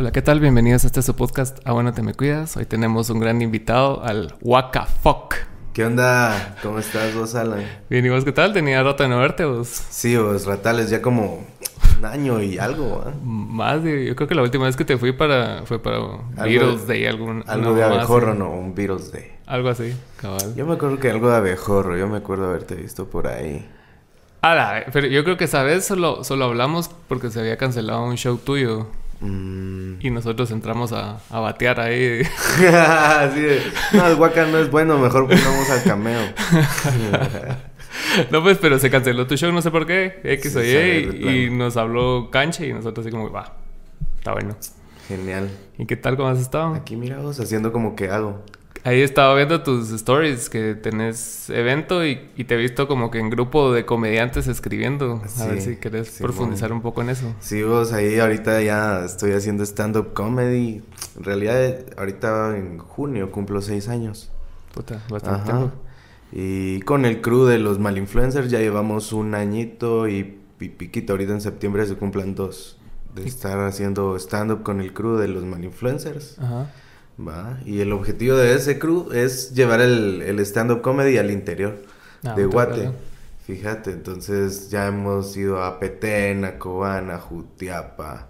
Hola, ¿qué tal? Bienvenidos a este su podcast Ah, bueno, te me cuidas. Hoy tenemos un gran invitado al Waka Fuck. ¿Qué onda? ¿Cómo estás vos, Alan? Bien, ¿y vos qué tal? Tenía rato de no verte vos. Sí, vos, Ratales, ya como un año y algo, ¿ah? Más de... Yo creo que la última vez que te fui para... Fue para Beatles Day, algún... Algo de abejorro, no, un Beatles Day. Algo así, cabal. Yo me acuerdo que algo de abejorro, yo me acuerdo haberte visto por ahí. Ah, pero yo creo que esa vez solo, solo hablamos porque se había cancelado un show tuyo. Mm. Y nosotros entramos a, a batear ahí. Así de, no, el Waka no es bueno, mejor pongamos al cameo. no, pues, pero se canceló tu show, no sé por qué, X o Sí, Y, y, nos habló Canche y nosotros así como, va, está bueno. Genial. ¿Y qué tal, cómo has estado? Aquí mira vos haciendo como que hago. Ahí estaba viendo tus stories que tenés evento y, y te he visto como que en grupo de comediantes escribiendo. A ver si querés profundizar un poco en eso. Sí, vos, ahí ahorita ya estoy haciendo stand-up comedy. En realidad, ahorita en junio cumplo seis años. Puta, bastante tiempo. Y con el crew de los malinfluencers ya llevamos un añito y, y piquito. Ahorita en septiembre se cumplan dos. De estar haciendo stand-up con el crew de los malinfluencers. Ajá. ¿Va? Y el objetivo de ese crew es llevar el, el stand-up comedy al interior Ah, de Guate. claro. Fíjate, entonces ya hemos ido a Petén, a Cobán, a Jutiapa,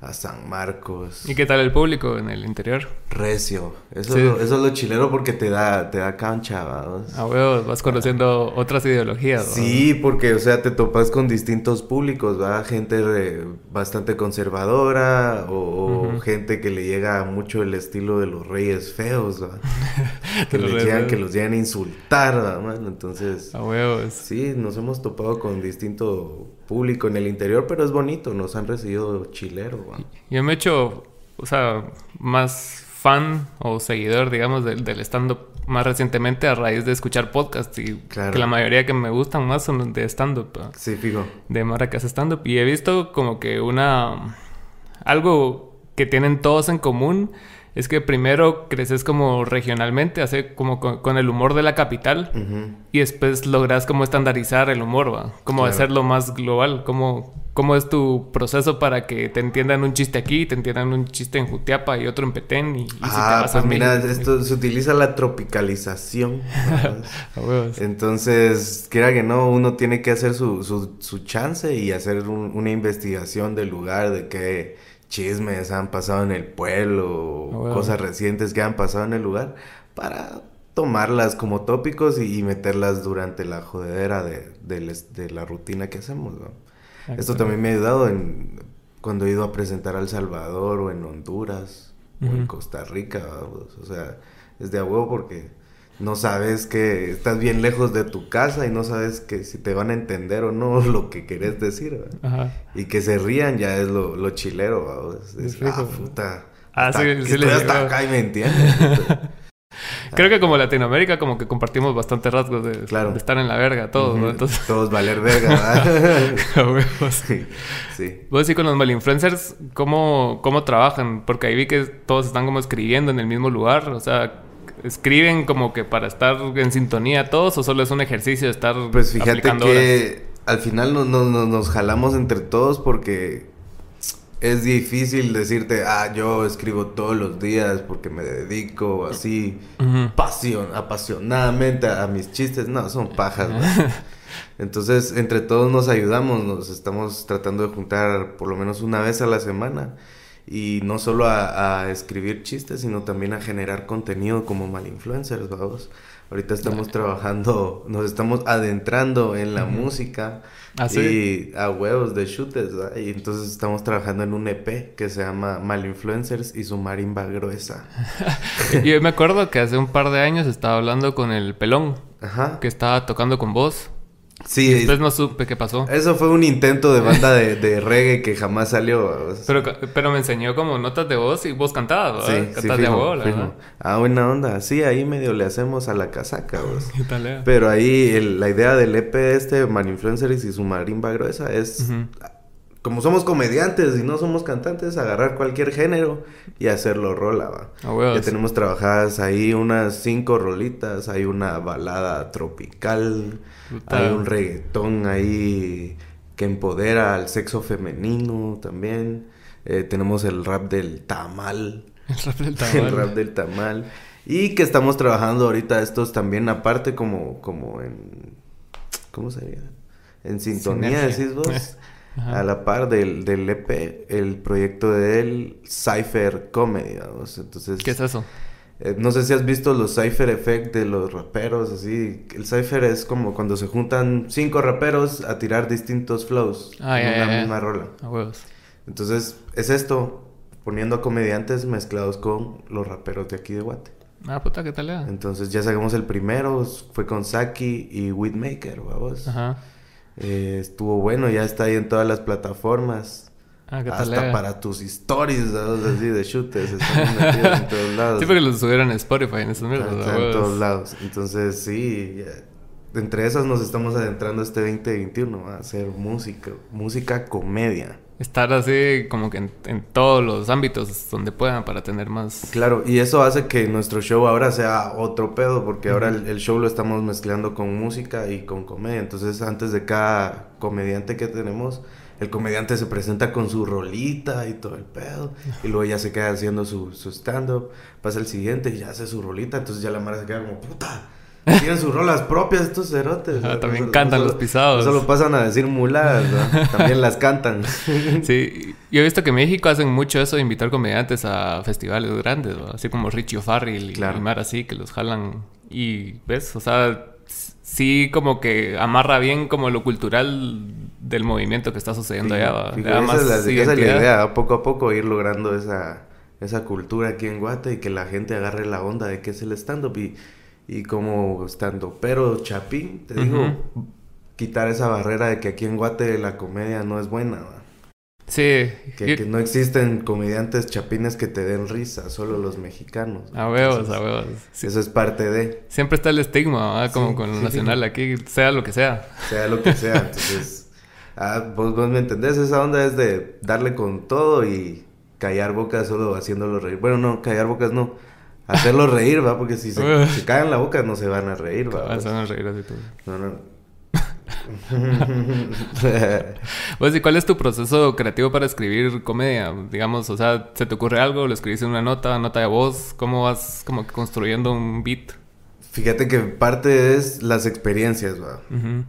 a San Marcos. ¿Y qué tal el público en el interior? Recio. Eso, Sí. es lo, eso es lo chilero porque te da, te da cancha, vamos. A huevos, vas conociendo otras ideologías. ¿no? Sí, porque, o sea, te topas con distintos públicos, ¿va? Gente re- bastante conservadora o, gente que le llega mucho el estilo de los reyes feos, ¿va? que, los llegan, que los llegan a insultar, ¿va? Entonces, A huevos. sí, nos hemos topado con distinto público en el interior, pero es bonito, nos han recibido chilero, ¿va? Yo me he hecho, o sea, más fan o seguidor, digamos, del, del stand-up más recientemente a raíz de escuchar podcasts y Claro. que la mayoría que me gustan más son de stand-up. Sí, fijo. de Mara que hace stand-up. Y he visto como que una... Algo que tienen todos en común es que primero creces como regionalmente, hace como con, con el humor de la capital. Y después logras como estandarizar el humor, ¿va? Como Claro. hacerlo más global. ¿Cómo, ¿Cómo es tu proceso para que te entiendan un chiste aquí, te entiendan un chiste en Jutiapa y otro en Petén? Y, y si te Ah, vas a pues mira, México- esto se utiliza la tropicalización. Entonces, quiera que no, uno tiene que hacer su, su, su chance y hacer un- una investigación del lugar, de qué chismes han pasado en el pueblo, Ah, bueno. cosas recientes que han pasado en el lugar, para tomarlas como tópicos y, y meterlas durante la jodedera de, de la rutina que hacemos. ¿no? Esto también me ha ayudado en, cuando he ido a presentar a El Salvador o en Honduras o en. Costa Rica. O sea, es de a huevo porque no sabes que estás bien lejos de tu casa y no sabes que si te van a entender o no lo que querés decir. Y que se rían ya es lo, lo chilero. Es, fijo. ah, puta. Ah, hasta- sí, sí estoy hasta acá y me entiendes. Creo que como Latinoamérica como que compartimos bastante rasgos de, Claro. de estar en la verga todos, ¿no? Entonces, Todos valer verga. sí. sí. Vos sí con los malinfluencers, ¿cómo, ¿cómo trabajan? Porque ahí vi que todos están como escribiendo en el mismo lugar, o sea, ¿escriben como que para estar en sintonía todos o solo es un ejercicio de estar Pues fíjate horas? que al final no- no- no- nos jalamos entre todos porque es difícil decirte, ah, yo escribo todos los días porque me dedico así pasión, apasionadamente a, a mis chistes. No, son pajas. Entonces, entre todos nos ayudamos, nos estamos tratando de juntar por lo menos una vez a la semana. Y no solo a, a escribir chistes, sino también a generar contenido como malinfluencers, vamos. Ahorita estamos trabajando, nos estamos adentrando en la música ¿Ah, sí? y a huevos de shooters, ¿verdad? Y entonces estamos trabajando en un EP que se llama Malinfluencers y su marimba gruesa. Yo me acuerdo que hace un par de años estaba hablando con el pelón, Ajá. que estaba tocando con vos. Sí, Y después no supe qué pasó. Eso fue un intento de banda de, de reggae que jamás salió. o sea, Pero, pero me enseñó como notas de voz y vos cantabas, sí, ¿verdad? sí, Cantas de fijo, abuela. ¿verdad? Ah, buena onda. Sí, ahí medio le hacemos a la casaca, vos. ¿Qué tal? Pero ahí el- la idea del EP este, Marinfluencers y su marimba gruesa, es... Como somos comediantes y no somos cantantes, agarrar cualquier género y hacerlo rola, va. Huevos. Ya tenemos trabajadas ahí unas cinco rolitas, hay una balada tropical, Puta. hay un reggaetón ahí que empodera al sexo femenino también. Eh, tenemos el rap del tamal. El rap del tamal. el rap del tamal. Y que estamos trabajando ahorita estos también aparte como, como en... ¿Cómo sería? En sintonía, Sinergia. decís vos. Ajá. A la par del, del EP, el proyecto de él, Cypher Comedy, vamos. Entonces, ¿Qué es eso? eh, no sé si has visto los Cypher Effect de los raperos, así. El Cypher es como cuando se juntan cinco raperos a tirar distintos flows Ah, en ya, una misma rola. A huevos. Entonces, es esto, poniendo a comediantes mezclados con los raperos de aquí de Guate. Ah, puta, ¿qué tal era? Entonces, ya sacamos el primero, fue con Saki y Whitmaker, vamos. Ajá. Eh, estuvo bueno, ya está ahí en todas las plataformas. Ah, ¿qué tal Hasta para tus stories, ¿sabes? así de shooters, están metidos en todos lados. Sí, porque los subieron en Spotify en esos mierdas. está en todos lados. Entonces, sí, ya. entre esas nos estamos adentrando este 2021 a hacer música, música comedia. Estar así como que en, en todos los ámbitos donde puedan para tener más... Claro, y eso hace que nuestro show ahora sea otro pedo, porque ahora el, el show lo estamos mezclando con música y con comedia. Entonces, antes de cada comediante que tenemos, el comediante se presenta con su rolita y todo el pedo, y luego ya se queda haciendo su, su stand-up, pasa el siguiente y ya hace su rolita, entonces ya la mara se queda como, puta, tienen sus rolas propias estos cerotes. ¿no? también No cantan no los pisados. No solo pasan a decir muladas, también las cantan. Sí, yo he visto que en México hacen mucho eso de invitar comediantes a festivales grandes, ¿no? así como Richie O'Farrill y, Claro. y Mar así, que los jalan y, ¿ves? O sea, sí como que amarra bien como lo cultural del movimiento que está sucediendo allá, da esa, es la, esa es la identidad. idea, poco a poco ir logrando esa, esa cultura aquí en Guate y que la gente agarre la onda de qué es el stand-up y, y como stand-up. Pero Chapín, te digo, quitar esa barrera de que aquí en Guate la comedia no es buena, ¿va? Sí, que, yo- que no existen comediantes chapines que te den risa, solo los mexicanos. a huevos, Entonces, a huevos. Sí, Eso es parte de, Siempre está el estigma, ¿va? como Sí, con sí, nacional aquí, sea lo que sea. sea lo que sea. Entonces, ah, vos, vos me entendés, esa onda es de darle con todo y callar bocas solo haciéndolo reír. Bueno, no, callar bocas no. Hacerlo reír, va, porque si se, se callan la boca no se van a reír, va. Vas a reír así todo. No, no. Pues, ¿y cuál es tu proceso creativo para escribir comedia? Digamos, o sea, ¿se te ocurre algo? ¿Lo escribís en una nota, nota de voz? ¿Cómo vas como que construyendo un beat? Fíjate que parte es las experiencias, va. Ujú.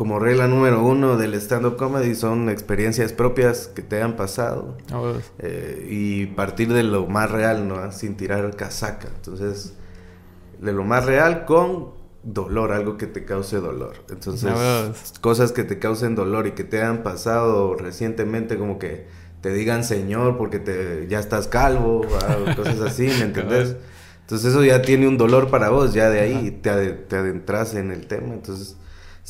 Como regla número uno del stand-up comedy son experiencias propias que te han pasado. Huevos. eh, y partir de lo más real, ¿no? Sin tirar casaca. Entonces, de lo más real con dolor, algo que te cause dolor. Entonces, cosas que te causen dolor y que te han pasado recientemente, como que te digan señor porque te, ya estás calvo, o cosas así, ¿me entendés? Entonces eso ya tiene un dolor para vos, ya de ahí te, ade- te adentras en el tema, entonces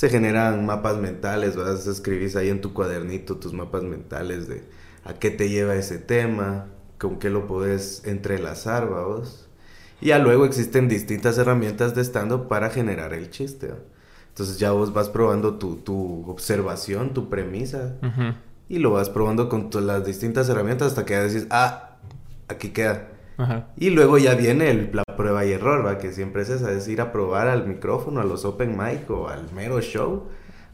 se generan mapas mentales, vas escribís ahí en tu cuadernito tus mapas mentales de a qué te lleva ese tema, con qué lo podés entrelazar, vos. Y ya luego existen distintas herramientas de stand para generar el chiste. ¿va? Entonces ya vos vas probando tu, tu observación, tu premisa, y lo vas probando con las distintas herramientas hasta que ya decís, ah, aquí queda. Ajá. Y luego ya viene el- la prueba y error, ¿va? Que siempre es esa, es ir a probar al micrófono, a los open mic o al mero show.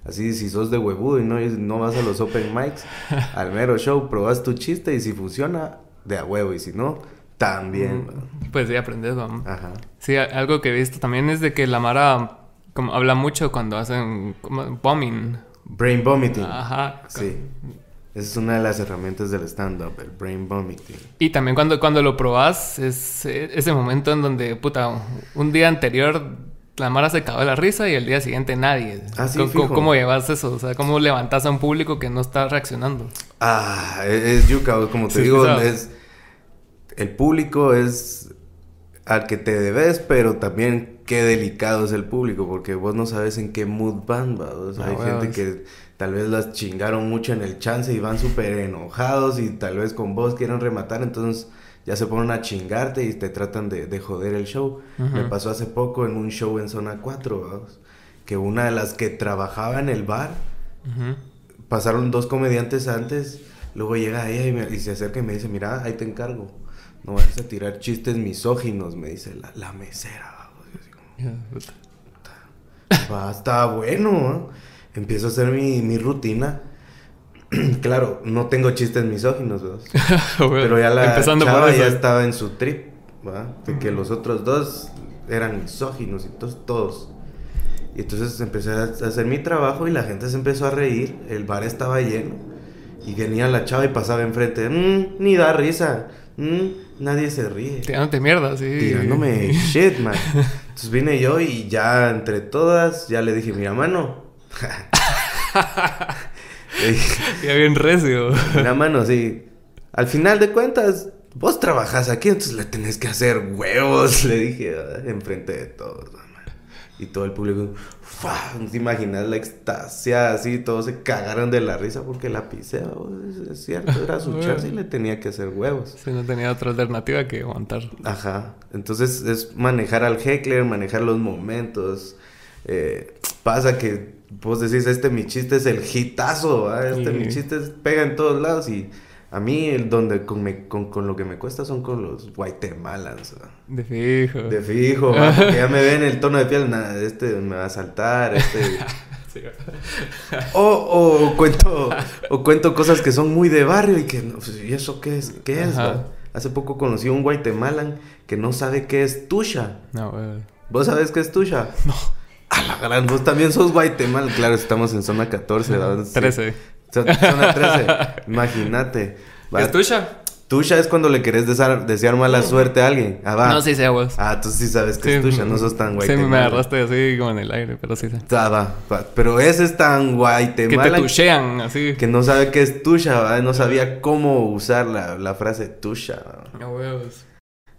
Así, si sos de huevudo y no, no vas a los open mics, al mero show, probas tu chiste y si funciona, de a huevo. Y si no, también. ¿va? Pues sí, aprendes, vamos. Ajá. Sí, algo que he visto también es de que la Mara como, habla mucho cuando hacen como, bombing. Brain vomiting. Ajá. Sí. Esa es una de las herramientas del stand-up, el brain vomiting. Y también cuando, cuando lo probas, es eh, ese momento en donde, puta, un día anterior la Mara se cagó de la risa y el día siguiente nadie. Ah, sí, ¿Cómo, fijo. cómo llevas eso? O sea, ¿cómo levantas a un público que no está reaccionando? Ah, es, es yuca, como te Sí, digo, es el público es al que te debes, pero también qué delicado es el público, porque vos no sabes en qué mood van, ¿va? O sea, Ah, hay gente que tal vez las chingaron mucho en el chance y van súper enojados y tal vez con vos quieren rematar, entonces ya se ponen a chingarte y te tratan de, de joder el show. Me pasó hace poco en un show en Zona 4, ¿va? que una de las que trabajaba en el bar pasaron dos comediantes antes, luego llega ella y, me- y se acerca y me dice, mira, ahí te encargo, no vayas a tirar chistes misóginos, me dice la, la mesera. vamos". Yo así como, Ya, puta. Va, está bueno, ¿no? Empiezo a hacer mi, mi rutina claro, no tengo chistes misóginos, ¿verdad? Pero ya la empezando chava por eso. ya estaba en su trip, ¿va? De que los otros dos eran misóginos y entonces todos. Y entonces empecé a hacer mi trabajo y la gente se empezó a reír, el bar estaba lleno. Y venía la chava y pasaba enfrente, "Mm, ni da risa, mm, nadie se ríe. Tirándote mierda, sí. Tirándome shit, man. Entonces vine yo y ya entre todas, ya le dije, mira, mano. Ya bien recio. Mira, mano, sí. Al final de cuentas, vos trabajas aquí, entonces le tenés que hacer huevos, le dije, enfrente de todos. Y todo el público. ¿No te imaginas la extasia así? Todos se cagaron de la risa porque la pisé. es- es cierto, era su chance y le tenía que hacer huevos. Sí, no tenía otra alternativa que aguantar. Ajá. Entonces es manejar al heckler, manejar los momentos. Eh, pasa que vos decís, este mi chiste es el hitazo, este Sí. mi chiste es- pega en todos lados y a mí el donde con, me- con, con lo que me cuesta son con los Guatemalans. ¿va? De fijo. De fijo, porque ya me ven el tono de piel, nada, este me va a saltar, este... Sí. O, o cuento, o cuento cosas que son muy de barrio y que, no, pues, ¿y eso qué es? ¿Qué es? Ajá. Hace poco conocí a un guatemalan que no sabe qué es tusha. No, güey. ¿Vos sabés qué es tusha? No. A la gran, vos también sos guatemalan. Claro, estamos en zona 14, ¿verdad? Sí. 13. Zo- Zona 13. Imagínate. Va, ¿Es tuya? Tusha es cuando le querés desear, desear mala suerte a alguien. Ah, va. No, sí sé, vos. Ah, tú sí sabes que es tusha, no sos tan Sí, guatemalan. me agarraste así como en el aire, pero sí sé. Ah, va, va. Pero ese es tan Que te tuchean, así. que no sabe qué es tusha, ¿va? no sabía cómo usar la, la frase tusha. ¿va? No, huevos.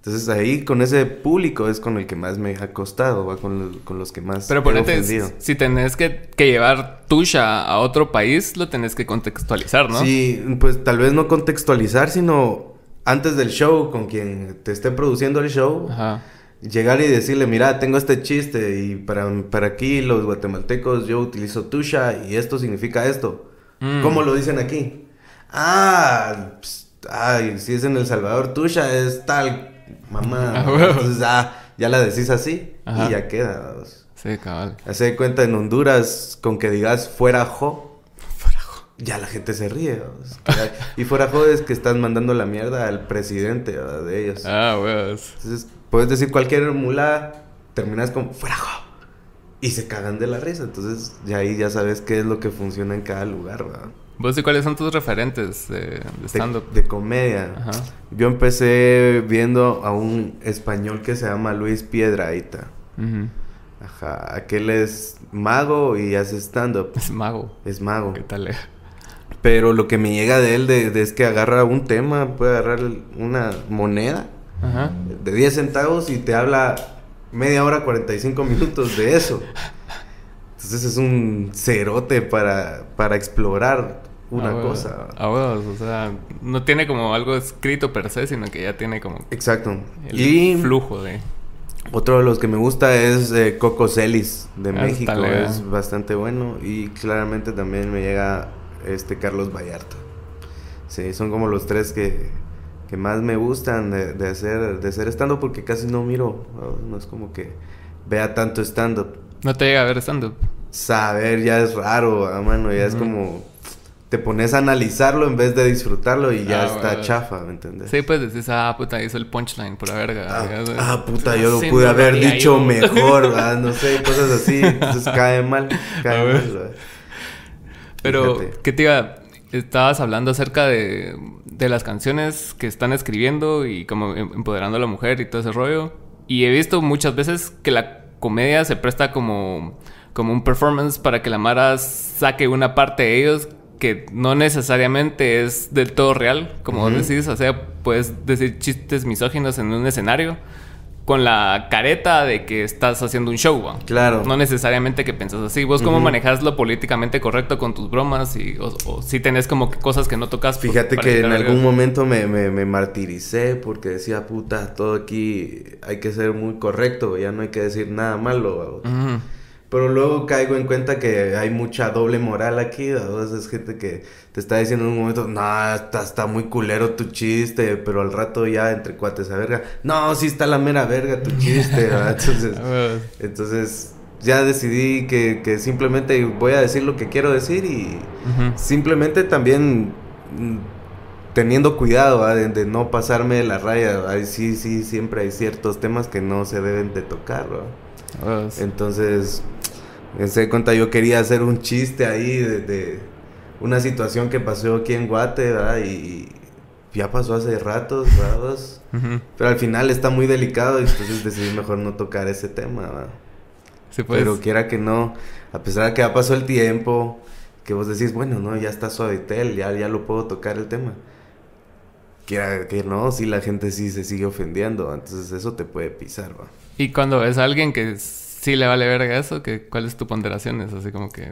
Entonces ahí con ese público es con el que más me ha costado, ¿va? Con, los, con los que más Pero ponete, si tenés que, que llevar tuya a otro país, lo tenés que contextualizar, ¿no? Sí, pues tal vez no contextualizar, sino antes del show, con quien te esté produciendo el show, Ajá. llegar y decirle, mira, tengo este chiste y para, para aquí los guatemaltecos yo utilizo tusha y esto significa esto. Mm. ¿Cómo lo dicen aquí? Ah, ps, ay, si es en El Salvador, tusha es tal, mamá. Entonces, ah, ya la decís así Ajá. y ya queda. Sí, cabal. Hace de cuenta en Honduras, con que digas fuera jo, ya la gente se ríe. ¿verdad? y fuera jo es que estás mandando la mierda al presidente ¿verdad? de ellos. Ah, huevos. Entonces, puedes decir cualquier mulada, terminas con fuera jo. Y se cagan de la risa. Entonces, ya ahí ya sabes qué es lo que funciona en cada lugar, ¿verdad? ¿Vos y cuáles son tus referentes de, de De, stand-up? de comedia. Ajá. Yo empecé viendo a un español que se llama Luis Piedraíta. Ujú. Ajá, aquel es mago y hace stand-up. Es mago. Es mago. ¿Qué tal? eh? Pero lo que me llega de él de, de es que agarra un tema, puede agarrar una moneda Ajá. de 10 centavos y te habla media hora, 45 minutos de eso. Entonces es un cerote para, para explorar una A cosa. A o sea, no tiene como algo escrito per se, sino que ya tiene como Exacto. el y flujo de... otro de los que me gusta es eh, Coco Celis de Ah, México. legal. Es bastante bueno. Y claramente también me llega este Carlos Vallarta. Sí, son como los tres que, que más me gustan de, de hacer de hacer stand-up porque casi no miro. ¿no? Es como que vea tanto stand-up. No te llega a ver stand-up. Saber ya es raro, ah, mano. Ya es como... Te pones a analizarlo en vez de disfrutarlo y ya Ah, está bueno. chafa, ¿me entiendes? Sí, pues decís, ah, puta, hizo el punchline, por la verga. Ah, ah, puta, yo lo Sí, pude no haber dicho mejor, ¿verdad? no sé, cosas así. Entonces cae mal, A cae ver. mal. ¿verdad? Pero, Fíjate. ¿qué te iba? Estabas hablando acerca de, de las canciones que están escribiendo y como em- empoderando a la mujer y todo ese rollo. Y he visto muchas veces que la comedia se presta como, como un performance para que la Mara saque una parte de ellos que no necesariamente es del todo real. Como Ujú. decís, o sea, puedes decir chistes misóginos en un escenario con la careta de que estás haciendo un show, ¿va? Claro. No necesariamente que pensás así. ¿Vos cómo Ujú. manejas lo políticamente correcto con tus bromas? Y, o, o si tenés como que cosas que no tocas. por- Fíjate para que en algún momento me, me, me martiricé porque decía, puta, todo aquí hay que ser muy correcto, ya no hay que decir nada malo. ¿va? Ujú. Pero luego caigo en cuenta que hay mucha doble moral aquí. veces es gente que te está diciendo en un momento, no, está, está muy culero tu chiste, pero al rato ya entre cuates a verga, no, sí está la mera verga tu chiste. ¿va? Entonces, Ah, entonces ya decidí que, que simplemente voy a decir lo que quiero decir y simplemente también mm, teniendo cuidado ¿va? de, de no pasarme de la raya. Ay, sí, sí, siempre hay ciertos temas que no se deben de tocar. ¿va? Entonces, se cuenta, yo quería hacer un chiste ahí de, de una situación que pasó aquí en Guate, ¿verdad? Y ya pasó hace ratos. Pero al final está muy delicado y entonces decidí mejor no tocar ese tema, ¿verdad? Sí, pues. Pero quiera que no, a pesar de que ya pasó el tiempo, que vos decís, bueno, no, ya está suavitel, ya, ya lo puedo tocar el tema. Quiera que no, si la gente sí se sigue ofendiendo, entonces eso te puede pisar, ¿va? Y cuando ves a alguien que sí le vale verga eso, que, ¿cuál es tu ponderación? Es así como que...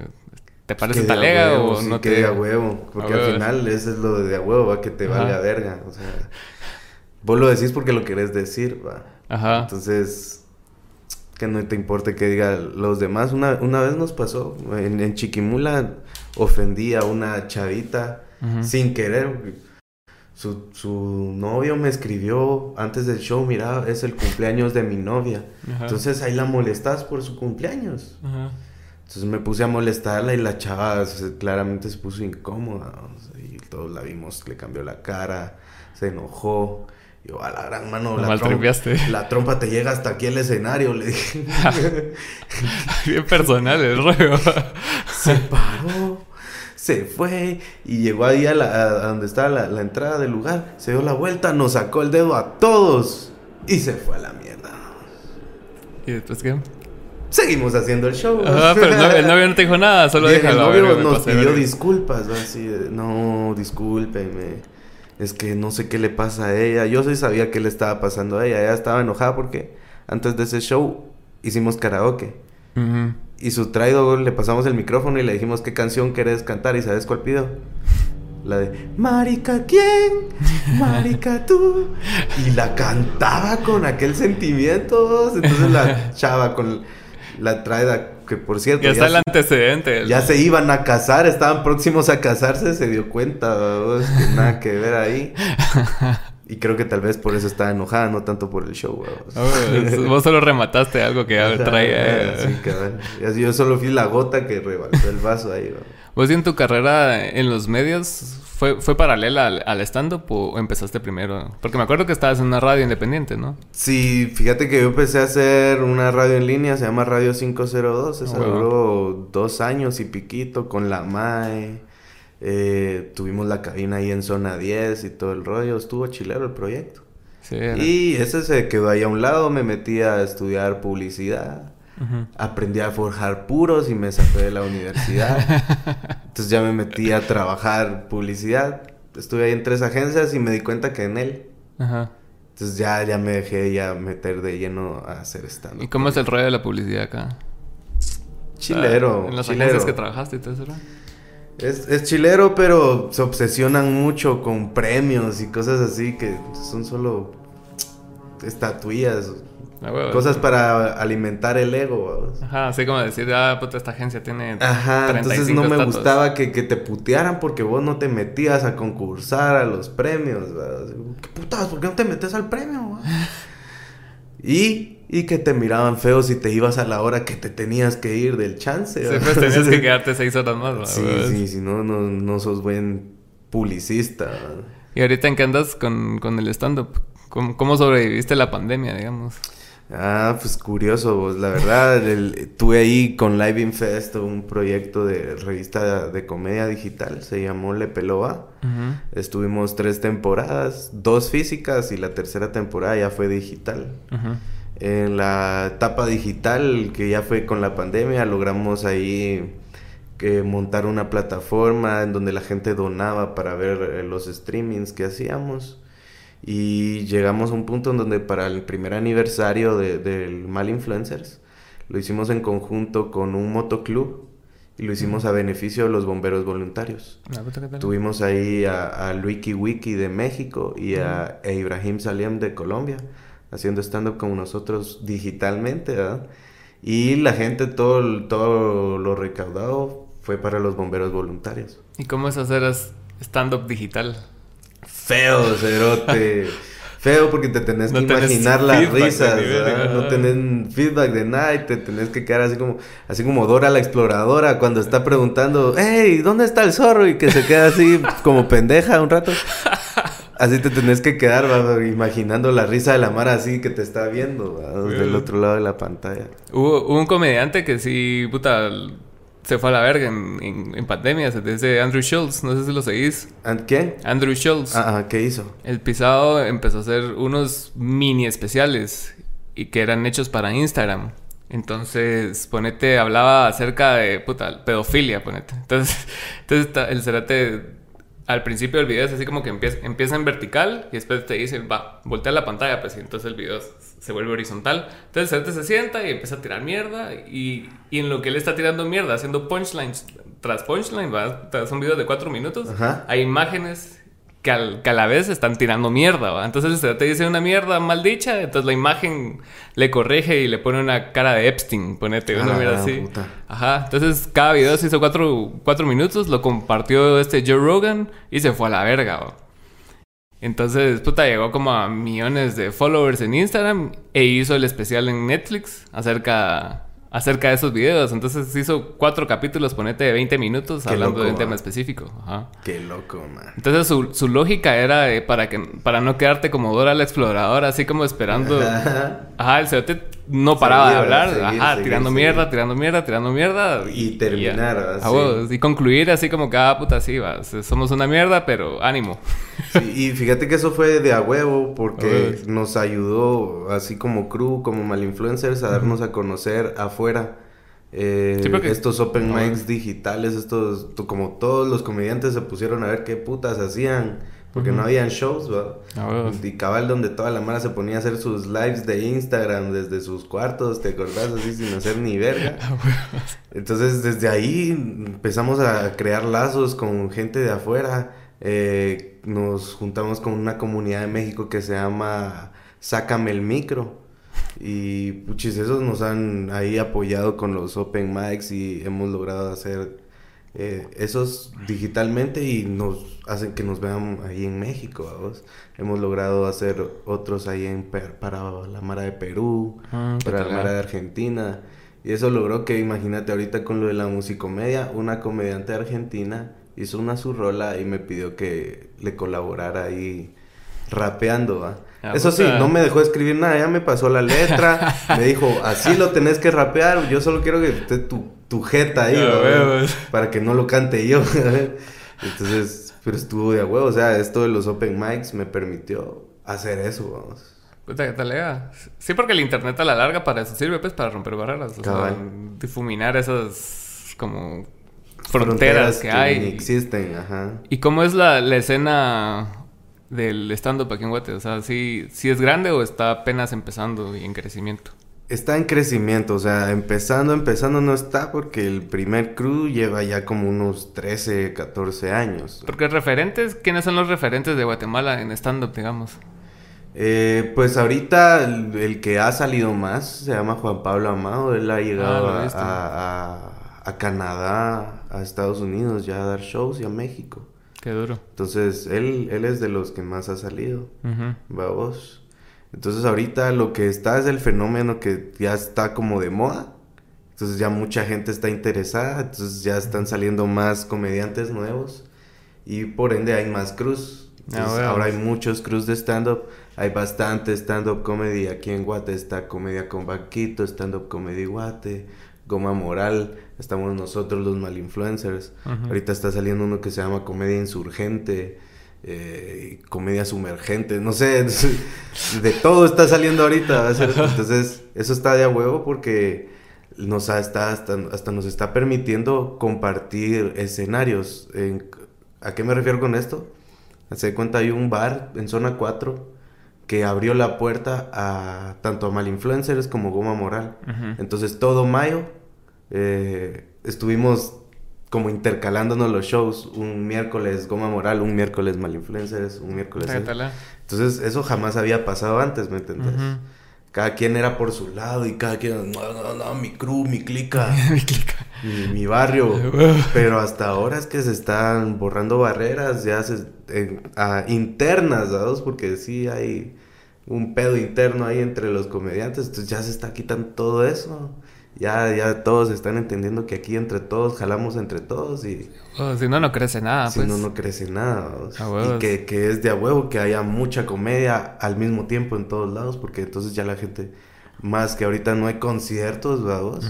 ¿Te parece Que talega huevo, o sí, no que te...? de a huevo, porque A al huevo. final eso es lo de, a huevo, va, que te Ajá. vale a verga, o sea, vos lo decís porque lo querés decir, va. Ajá. Entonces, que no te importe que diga los demás. Una, una vez nos pasó, en, en Chiquimula ofendí a una chavita sin querer. Su, su novio me escribió antes del show, mira, es el cumpleaños de mi novia. Ajá. Entonces ahí la molestas por su cumpleaños. Ajá. Entonces me puse a molestarla y la chava claramente se puso incómoda. o sea, y todos la vimos, le cambió la cara, se enojó. Yo, a la gran mano, la, maltripeaste. trompa, la trompa te llega hasta aquí el escenario, le dije. Bien personal el rollo. se paró, se fue y llegó ahí a, la, a donde estaba la, la entrada del lugar. Se dio la vuelta, nos sacó el dedo a todos y se fue a la mierda. ¿Y después qué? Seguimos haciendo el show. Ajá, pero el novio, el novio no te dijo nada, solo dijo el "La novio nos pidió verga". disculpas, así de, no, discúlpeme. Es que no sé qué le pasa a ella. Yo sí sabía qué le estaba pasando a ella. Ella estaba enojada porque antes de ese show hicimos karaoke. Y su traido le pasamos el micrófono y le dijimos qué canción querés cantar. ¿Y sabes cuál pidió? La de Marica, ¿quién? Marica, tú. Y la cantaba con aquel sentimiento. Entonces la chava con la traida, que por cierto. Ya está ya el antecedente. el- ya se iban a casar, estaban próximos a casarse, se dio cuenta, vamos, que nada que ver ahí. Y creo que tal vez por eso estaba enojada, no tanto por el show, vamos. Oh, vos solo remataste algo que traía. Sí, cabal. Y así Yo solo fui la gota que rebalsó el vaso ahí, vamos. ¿Vos en tu carrera en los medios fue, fue paralela al, al stand-up o empezaste primero? Porque me acuerdo que estabas en una radio independiente, ¿no? Sí, fíjate que yo empecé a hacer una radio en línea, se llama Radio 502, esa Ah, bueno. duró dos años y piquito con la MAE. Eh, tuvimos la cabina ahí en zona 10 y todo el rollo, estuvo chilero el proyecto. Sí. Y ese se quedó ahí a un lado, me metí a estudiar publicidad, Ujú. aprendí a forjar puros y me saqué de la universidad. Entonces ya me metí a trabajar publicidad. Estuve ahí en tres agencias y me di cuenta que en él. Ajá. Entonces ya, ya me dejé ya meter de lleno a hacer stand ¿Y cómo es el rollo de la publicidad acá? Chilero, Ah, En las chilero. agencias que trabajaste y todo eso. Es, es chilero, pero se obsesionan mucho con premios y cosas así que son solo estatuillas, Ah, huevo, cosas sí. para alimentar el ego. Ajá, así como decir, ah, puta, esta agencia tiene. Ajá, entonces 35 no me gustaba que, que te putearan porque vos no te metías a concursar a los premios. ¿verdad? ¿Qué putas? ¿Por qué no te metes al premio? y, y que te miraban feo si te ibas a la hora que te tenías que ir del chance. ¿verdad? pues tenías que quedarte seis horas más, ¿verdad? Sí, sí, si no, no, no sos buen publicista. ¿verdad? ¿Y ahorita en qué andas con, con el stand-up? ¿Cómo, cómo sobreviviste la pandemia, digamos? Ah, pues curioso, vos. La verdad, el- tuve ahí con Live Infest un proyecto de revista de comedia digital, se llamó Le Peloa. Estuvimos tres temporadas, dos físicas y la tercera temporada ya fue digital. Ujú. En la etapa digital, que ya fue con la pandemia, logramos ahí que montar una plataforma en donde la gente donaba para ver eh, los streamings que hacíamos. Y llegamos a un punto en donde para el primer aniversario de- del Mal Influencers, lo hicimos en conjunto con un motoclub y lo hicimos a beneficio de los bomberos voluntarios. Ah, puta, ¿qué tal? Tuvimos ahí a, a Luiki Wiki de México y a, e Ibrahim Saliem de Colombia, haciendo stand-up con nosotros digitalmente, ¿verdad? Y la gente, todo, todo lo recaudado fue para los bomberos voluntarios. ¿Y cómo es hacer stand-up digital? Feo, cerote. feo porque te tenés que imaginar las risas, no tenés feedback de nada y te tenés que quedar así como, así como Dora la exploradora cuando está preguntando, hey, ¿dónde está el zorro? Y que se queda así como pendeja un rato. Así te tenés que quedar imaginando la risa de la mar así que te está viendo del otro lado de la pantalla. Hubo, un comediante que sí, puta, se fue a la verga en, en, pandemia, desde Andrew Schultz, no sé si lo seguís. ¿Quién? Andrew Schultz. Ah, ah, ¿qué hizo? El pisado empezó a hacer unos mini especiales y que eran hechos para Instagram. Entonces, ponete, hablaba acerca de, puta, pedofilia, ponete. Entonces, entonces el cerate al principio del video es así como que empieza, empieza en vertical y después te dice, va, voltea la pantalla, pues y entonces el video se vuelve horizontal. Entonces el se sienta y empieza a tirar mierda y, y, en lo que él está tirando mierda, haciendo punchlines tras punchline, va, son videos de cuatro minutos, hay imágenes que, a la vez están tirando mierda, ¿va? Entonces te dice una mierda mal dicha, entonces la imagen le corrige y le pone una cara de Epstein, ponete una ah, mierda así. Ajá, entonces cada video se hizo cuatro, cuatro, minutos, lo compartió este Joe Rogan y se fue a la verga, ¿va? Entonces, puta, llegó como a millones de followers en Instagram e hizo el especial en Netflix acerca acerca de esos videos. Entonces hizo cuatro capítulos, ponete de 20 minutos, hablando de un tema específico. Ajá. Qué loco, man. Entonces su, su lógica era para que para no quedarte como Dora la exploradora, así como esperando. Ajá, el cerote no paraba de hablar, ajá, tirando mierda, tirando mierda, tirando mierda. Y, terminar, así. y concluir así como cada ah, puta así, va. Somos una mierda, pero ánimo. y fíjate que eso fue de a huevo, porque nos ayudó, así como crew, como mal influencers, a darnos a conocer afuera. Eh, estos open mics digitales, estos, como todos los comediantes se pusieron a ver qué putas hacían porque no habían shows, ¿va? Ah, y cabal donde toda la mara se ponía a hacer sus lives de Instagram desde sus cuartos, ¿te acordás? Así sin hacer ni verga. Ah, Entonces desde ahí empezamos a crear lazos con gente de afuera. Eh, nos juntamos con una comunidad de México que se llama Sácame el Micro. Y puchis, esos nos han ahí apoyado con los open mics y hemos logrado hacer eh, esos digitalmente y nos hacen que nos vean ahí en México. Hemos logrado hacer otros ahí en para la Mara de Perú, ah, para la Mara de Argentina. Y eso logró que, imagínate ahorita con lo de la musicomedia, una comediante argentina hizo una surrola y me pidió que le colaborara ahí rapeando, ah, Eso sí, no me dejó escribir nada, ya me pasó la letra, me dijo, así lo tenés que rapear, yo solo quiero que esté tu tu jeta ahí, para que no lo cante yo. Entonces, pero estuvo de huevo. O sea, esto de los open mics me permitió hacer eso, vamos. Puta, ¿qué Sí, porque el internet a la larga para eso sirve, pues, para romper barreras. O sea, difuminar esas como fronteras, que, hay. existen, ajá. ¿Y cómo es la, la escena del stand-up aquí en Guate? O sea, ¿sí, ¿sí es grande o está apenas empezando y en crecimiento? Está en crecimiento, o sea, empezando, empezando no está porque el primer crew lleva ya como unos 13, 14 años. Porque referentes, ¿quiénes son los referentes de Guatemala en stand-up, digamos? Eh, pues ahorita el, que ha salido más se llama Juan Pablo Amado, él ha llegado ah, a, Canadá, a Estados Unidos ya a dar shows y a México. Qué duro. Entonces, él, él es de los que más ha salido. Vamos. Entonces ahorita lo que está es el fenómeno que ya está como de moda. Entonces ya mucha gente está interesada, entonces ya están saliendo más comediantes nuevos. Y por ende hay más cruz. Ah, ahora hay muchos cruz de stand-up, hay bastante stand-up comedy. Aquí en Guate, está Comedia con Vaquito, stand-up comedy Guate, Goma Moral, estamos nosotros los mal influencers. Ahorita está saliendo uno que se llama Comedia Insurgente eh, comedia sumergente, no sé, de todo está saliendo ahorita. Entonces, eso está de a huevo porque nos está, hasta, nos está permitiendo compartir escenarios. ¿A qué me refiero con esto? Hace cuenta, hay un bar en zona 4 que abrió la puerta a tanto a malinfluencers como Goma Moral. Entonces, todo mayo eh, estuvimos como intercalándonos los shows, un miércoles Goma Moral, un miércoles Malinfluencers, un miércoles... Entonces eso jamás había pasado antes, ¿me entiendes? Cada quien era por su lado y cada quien, no, no, no, mi crew, mi clica, mi, clica. Mi, barrio. Pero hasta ahora es que se están borrando barreras, ya se, internas, ¿sabes? Porque sí hay un pedo interno ahí entre los comediantes, entonces ya se está quitando todo eso. Ya, ya todos están entendiendo que aquí entre todos jalamos entre todos y... Oh, si no, no crece nada, si pues. no, no crece nada. Y que, que es de a huevo que haya mucha comedia al mismo tiempo en todos lados, porque entonces ya la gente, más que ahorita no hay conciertos, vamos,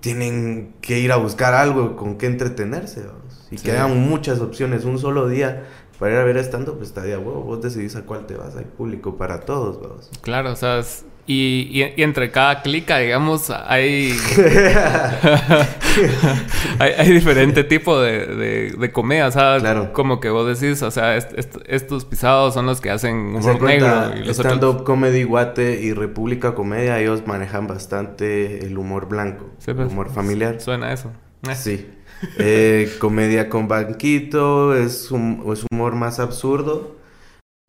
tienen que ir a buscar algo con que entretenerse, vamos. Y Sí. que hayan muchas opciones, un solo día para ir a ver estando, pues está de a huevo, vos decidís a cuál te vas, hay público para todos, vamos. Claro, o sea, es- y, y, y entre cada clica, digamos, hay, hay, hay diferente tipo de, de, de comedia, o sea, Claro. como que vos decís, o sea, est- est- estos pisados son los que hacen humor negro y los Stand otros... Comedy Guate y República Comedia, ellos manejan bastante el humor blanco, Sí, el pues, humor familiar. Suena eso. Eh, Sí. Eh, comedia con banquito, es, un, es humor más absurdo,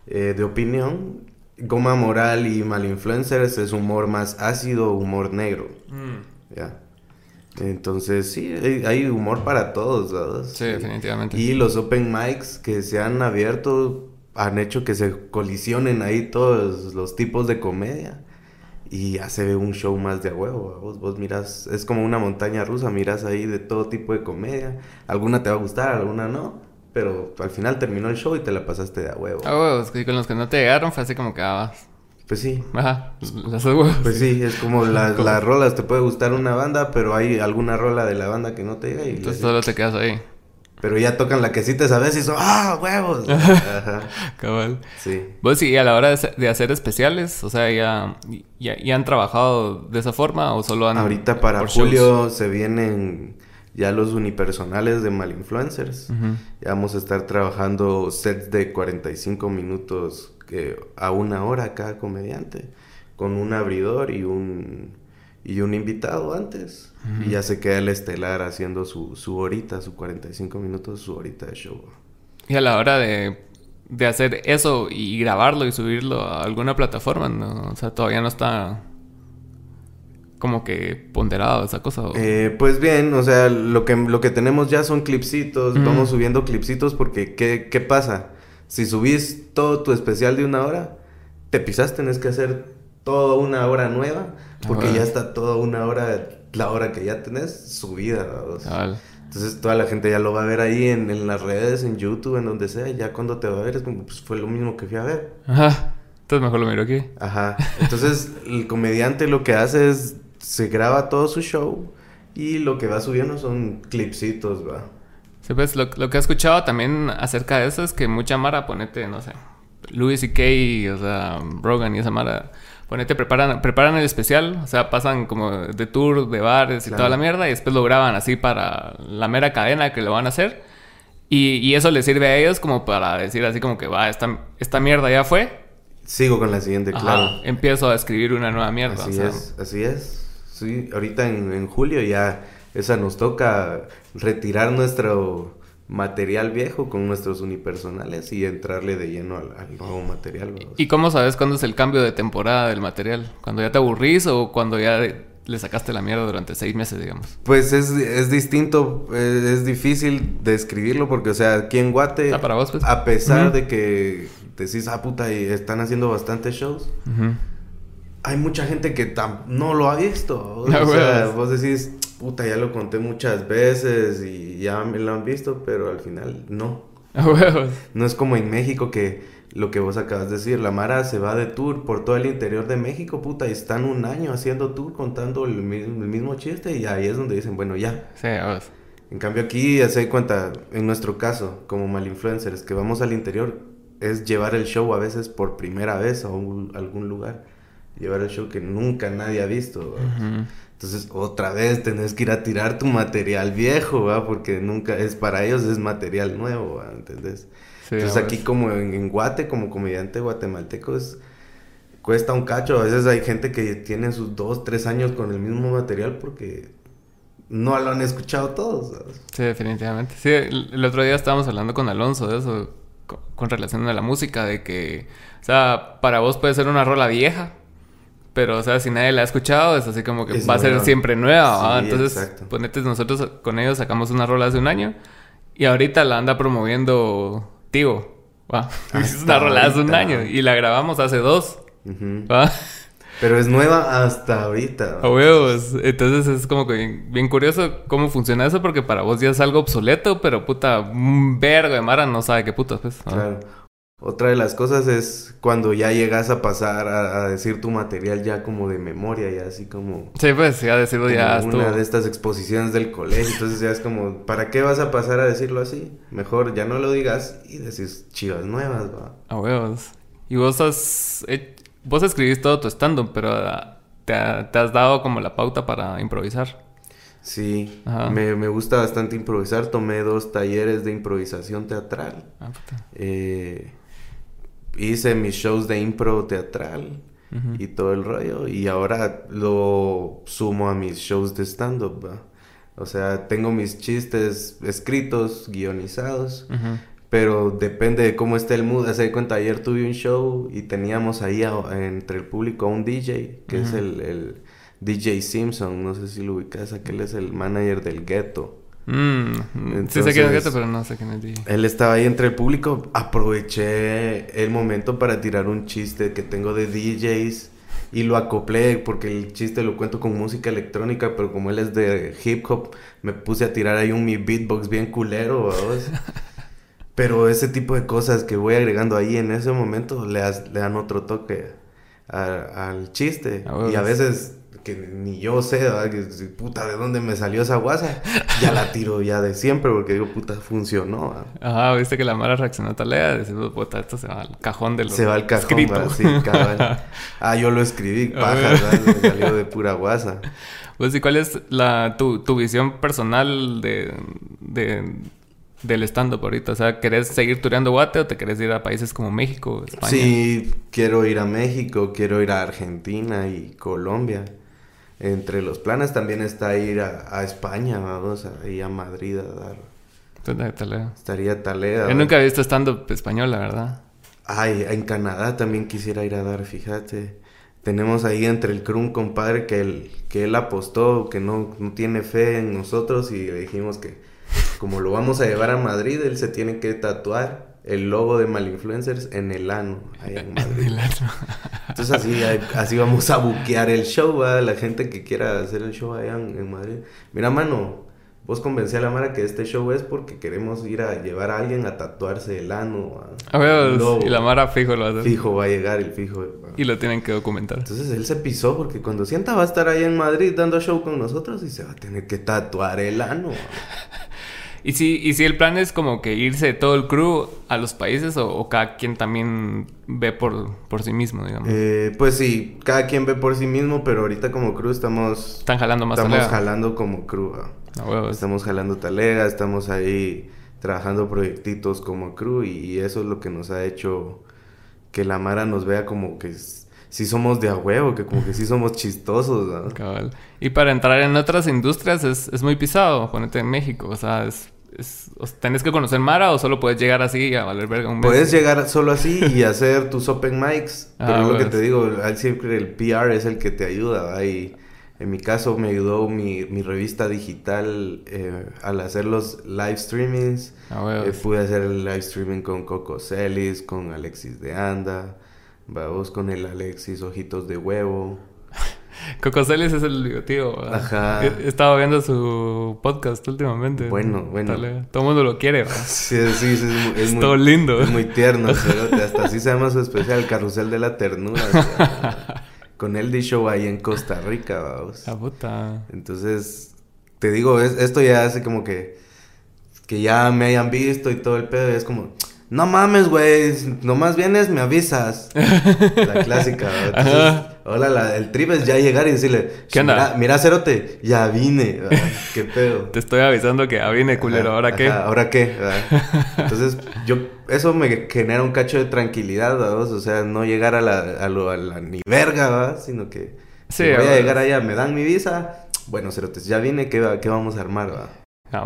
eh, de opinión. Goma Moral y Malinfluencers es humor más ácido, humor negro. Mm, ¿ya? Entonces, sí, hay, humor para todos. Sí, definitivamente. Y los open mics que se han abierto han hecho que se colisionen ahí todos los tipos de comedia. Y ya se ve un show más de a huevo. Vos, vos miras, es como una montaña rusa, miras ahí de todo tipo de comedia. Alguna te va a gustar, alguna no. Pero al final terminó el show y te la pasaste de a huevo. Ah, huevos, con los que no te llegaron fue así como que, ah, Pues sí. ajá, las huevos. Pues sí, es como la- las rolas, te puede gustar una banda, pero hay alguna rola de la banda que no te llega y Entonces solo te quedas ahí, Pero ya tocan la que sí te sabes y son ¡ah, huevos! Ajá, cabal. sí. Vos sí, a la hora de, hacer- de hacer especiales, o sea, ya, ya, ya han trabajado de esa forma o solo han... Ahorita para shows? julio se vienen ya los unipersonales de Malinfluencers. Ujú. Ya vamos a estar trabajando sets de 45 minutos a una hora cada comediante, con un abridor y un, y un invitado antes. Y ya se queda el estelar haciendo su, su horita, su 45 minutos, su horita de show. Y a la hora de, de hacer eso y grabarlo y subirlo a alguna plataforma, ¿no? O sea, todavía no está como que ponderado esa cosa. ¿o? Eh, pues bien, o sea, lo que, lo que tenemos ya son clipsitos, Mm. vamos subiendo clipsitos porque ¿qué, ¿qué pasa? Si subís todo tu especial de una hora, te pisas, tenés que hacer toda una hora nueva, porque ya está toda una hora, la hora que ya tenés subida. Entonces toda la gente ya lo va a ver ahí en, en las redes, en YouTube, en donde sea, ya cuando te va a ver es como, pues fue lo mismo que fui a ver. Ajá. Entonces mejor lo miro aquí. Ajá. Entonces, el comediante lo que hace es se graba todo su show y lo que va subiendo son clipsitos, va. Sí, pues lo, lo que he escuchado también acerca de eso es que mucha Mara, ponete, no sé, Louis y Kay, o sea, Rogan y esa Mara, ponete, preparan, preparan el especial, o sea, pasan como de tour, de bares y Claro. toda la mierda, y después lo graban así para la mera cadena que lo van a hacer. Y, y eso les sirve a ellos como para decir así como que va, esta, esta mierda ya fue. Sigo con la siguiente, Ajá, claro. empiezo a escribir una nueva mierda. Así o sea, es, así es. Sí, ahorita en, en julio ya esa nos toca retirar nuestro material viejo con nuestros unipersonales y entrarle de lleno al, al nuevo material. ¿verdad? ¿Y cómo sabes cuándo es el cambio de temporada del material? ¿Cuando ya te aburrís o cuando ya le sacaste la mierda durante seis meses, digamos? Pues es, es distinto, es difícil describirlo porque, o sea, aquí en Guate, Ah, para vos, pues. a pesar de que decís, ah, puta, y están haciendo bastantes shows. Hay mucha gente que no lo ha visto. O Ah, sea, vos decís, puta, ya lo conté muchas veces y ya me lo han visto, pero al final no. A huevos. No es como en México que lo que vos acabas de decir, la Mara se va de tour por todo el interior de México, puta, y están un año haciendo tour contando el mismo, el mismo chiste y ahí es donde dicen, bueno, ya. Sí, vos. En cambio aquí, ya se da cuenta, en nuestro caso, como malinfluencers, que vamos al interior, es llevar el show a veces por primera vez a un- algún lugar. Llevar el show que nunca nadie ha visto. ¿va? Ujú. Entonces, otra vez tenés que ir a tirar tu material viejo, ¿va? Porque nunca es para ellos es material nuevo, ¿va? ¿Entendés? Sí, Entonces aquí como en, en Guate, como comediante guatemalteco, es, cuesta un cacho. A veces hay gente que tiene sus dos, tres años con el mismo material porque no lo han escuchado todos. ¿sabes? Sí, definitivamente. Sí, el, el otro día estábamos hablando con Alonso de eso, con, con relación a la música, de que, o sea, para vos puede ser una rola vieja, pero, o sea, si nadie la ha escuchado, es así como que Es va a ser nueva. siempre nueva, ¿va? Sí, Entonces, exacto. ponete, nosotros con ellos sacamos una rola hace un año y ahorita la anda promoviendo Tigo, ¿va? Ah, es una rola hace un año y la grabamos hace dos. Ujú. ¿va? Pero es nueva hasta ahorita. A huevos. Entonces es como que bien, bien curioso cómo funciona eso porque para vos ya es algo obsoleto, pero puta, un vergo de Mara no sabe qué putas, pues. Claro. Otra de las cosas es cuando ya llegas a pasar a, a decir tu material ya como de memoria, ya así como, Sí, pues ya decirlo ya estuvo. una de estas exposiciones del colegio. Entonces ya es como, ¿para qué vas a pasar a decirlo así? Mejor ya no lo digas y decís chivas nuevas, va. A huevos. Y vos has... Vos escribís todo tu stand-up, pero ah, te, ha- te has dado como la pauta para improvisar. Sí, me, me gusta bastante improvisar. Tomé dos talleres de improvisación teatral. Ah, puta. Eh, hice mis shows de impro teatral y todo el rollo. Y ahora lo sumo a mis shows de stand-up. O sea, tengo mis chistes escritos, guionizados. Pero depende de cómo esté el mood. Hace de cuenta, ayer tuve un show y teníamos ahí a- entre el público a un DJ, que es el, el DJ Simpson. No sé si lo ubicas, aquel es el manager del gueto. Mm, sí sé quién es Entonces- Gato, pero no sé quién es DJ. Él estaba ahí entre el público. Aproveché el momento para tirar un chiste que tengo de DJs y lo acoplé porque el chiste lo cuento con música electrónica, pero como él es de hip hop, me puse a tirar ahí un mi beatbox bien culero. Pero ese tipo de cosas que voy agregando ahí en ese momento le, dan otro toque a- al chiste. A y a veces que ni yo sé, ¿verdad? Que, puta, ¿de dónde me salió esa guasa? Ya la tiro ya de siempre porque digo, puta, funcionó. Ajá, viste que la Mara reaccionó talea. Decimos, puta, esto se va al cajón de los Se va al cajón, escrito. ¿va? sí, cabal. Ah, yo lo escribí, paja. Me salió de pura guasa. Pues, ¿y cuál es la, tu, tu visión personal de, de, del stand-up ahorita? O sea, ¿querés seguir tureando guate o te querés ir a países como México, España? Sí, quiero ir a México, quiero ir a Argentina y Colombia. Entre los planes también está ir a, a España, vamos, a, y a Madrid a dar. Estaría talea. Yo nunca he visto stand-up español, la verdad. Ay, en Canadá también quisiera ir a dar, fíjate. Tenemos ahí entre el crew un compadre que él, que él apostó, que no, no tiene fe en nosotros y le dijimos que como lo vamos a llevar a Madrid, él se tiene que tatuar el logo de Malinfluencers en el ano, allá en Madrid. El otro. Entonces así, así vamos a buquear el show, ¿va? la gente que quiera hacer el show allá en, en Madrid. Mira, mano, vos convencí a la Mara que este show es porque queremos ir a llevar a alguien a tatuarse el ano. A ver, y la Mara fijo lo va a hacer. Fijo va a llegar el fijo. Y lo tienen que documentar. Entonces él se pisó porque cuando sienta va a estar allá en Madrid dando show con nosotros y se va a tener que tatuar el ano. ¿Y si, y si el plan es como que irse todo el crew a los países o, o cada quien también ve por, por sí mismo, digamos? Eh, pues sí, cada quien ve por sí mismo, pero ahorita como crew estamos, Están jalando más estamos jalando como crew. ¿va? A huevos. Estamos jalando talega, estamos ahí trabajando proyectitos como crew y, y eso es lo que nos ha hecho que la Mara nos vea como que sí somos de a huevo, que como que sí somos chistosos. ¿no? Cabal. Y para entrar en otras industrias es, es muy pisado, ponete en México. O sea, es, es- ¿tenés que conocer Mara o solo puedes llegar así a valer verga un mes? Puedes llegar solo así y hacer tus open mics, pero Ah, lo que te digo, siempre el PR es el que te ayuda. Y en mi caso me ayudó mi, mi revista digital eh, al hacer los live streamings. A huevos. Eh, pude hacer el live streaming con Coco Celis, con Alexis de Anda, vamos con el Alexis Ojitos de Huevo. Coco Celis es el bigotío. ¿verdad? Ajá. He, estado viendo su podcast últimamente. Bueno, bueno. Dale. Todo el mundo lo quiere. ¿verdad? Sí, sí, sí, es, muy- es muy, todo lindo. Es muy tierno, cerote, hasta así se llama su especial, el Carrusel de la Ternura. con el D Show ahí en Costa Rica, vamos. La puta. Entonces, te digo, es, esto ya hace como que, que ya me hayan visto y todo el pedo, y es como, no mames, güey, nomás vienes, me avisas. La clásica. Entonces, hola, la- el trip es ya llegar y decirle, ¿Qué onda? Mira, mira, Cerote, ya vine, ¿verdad? qué pedo. Te estoy avisando que ah, viene culero. Ajá, ¿Ahora qué? ¿Ahora qué? ¿verdad? Entonces, yo, eso me genera un cacho de tranquilidad, ¿verdad? O sea, no llegar a la, a lo, a la ni verga, ¿verdad? Sino que Sí, si voy a llegar allá, me dan mi visa. Bueno, cerotes, ya vine, ¿qué, qué vamos a armar. Ah.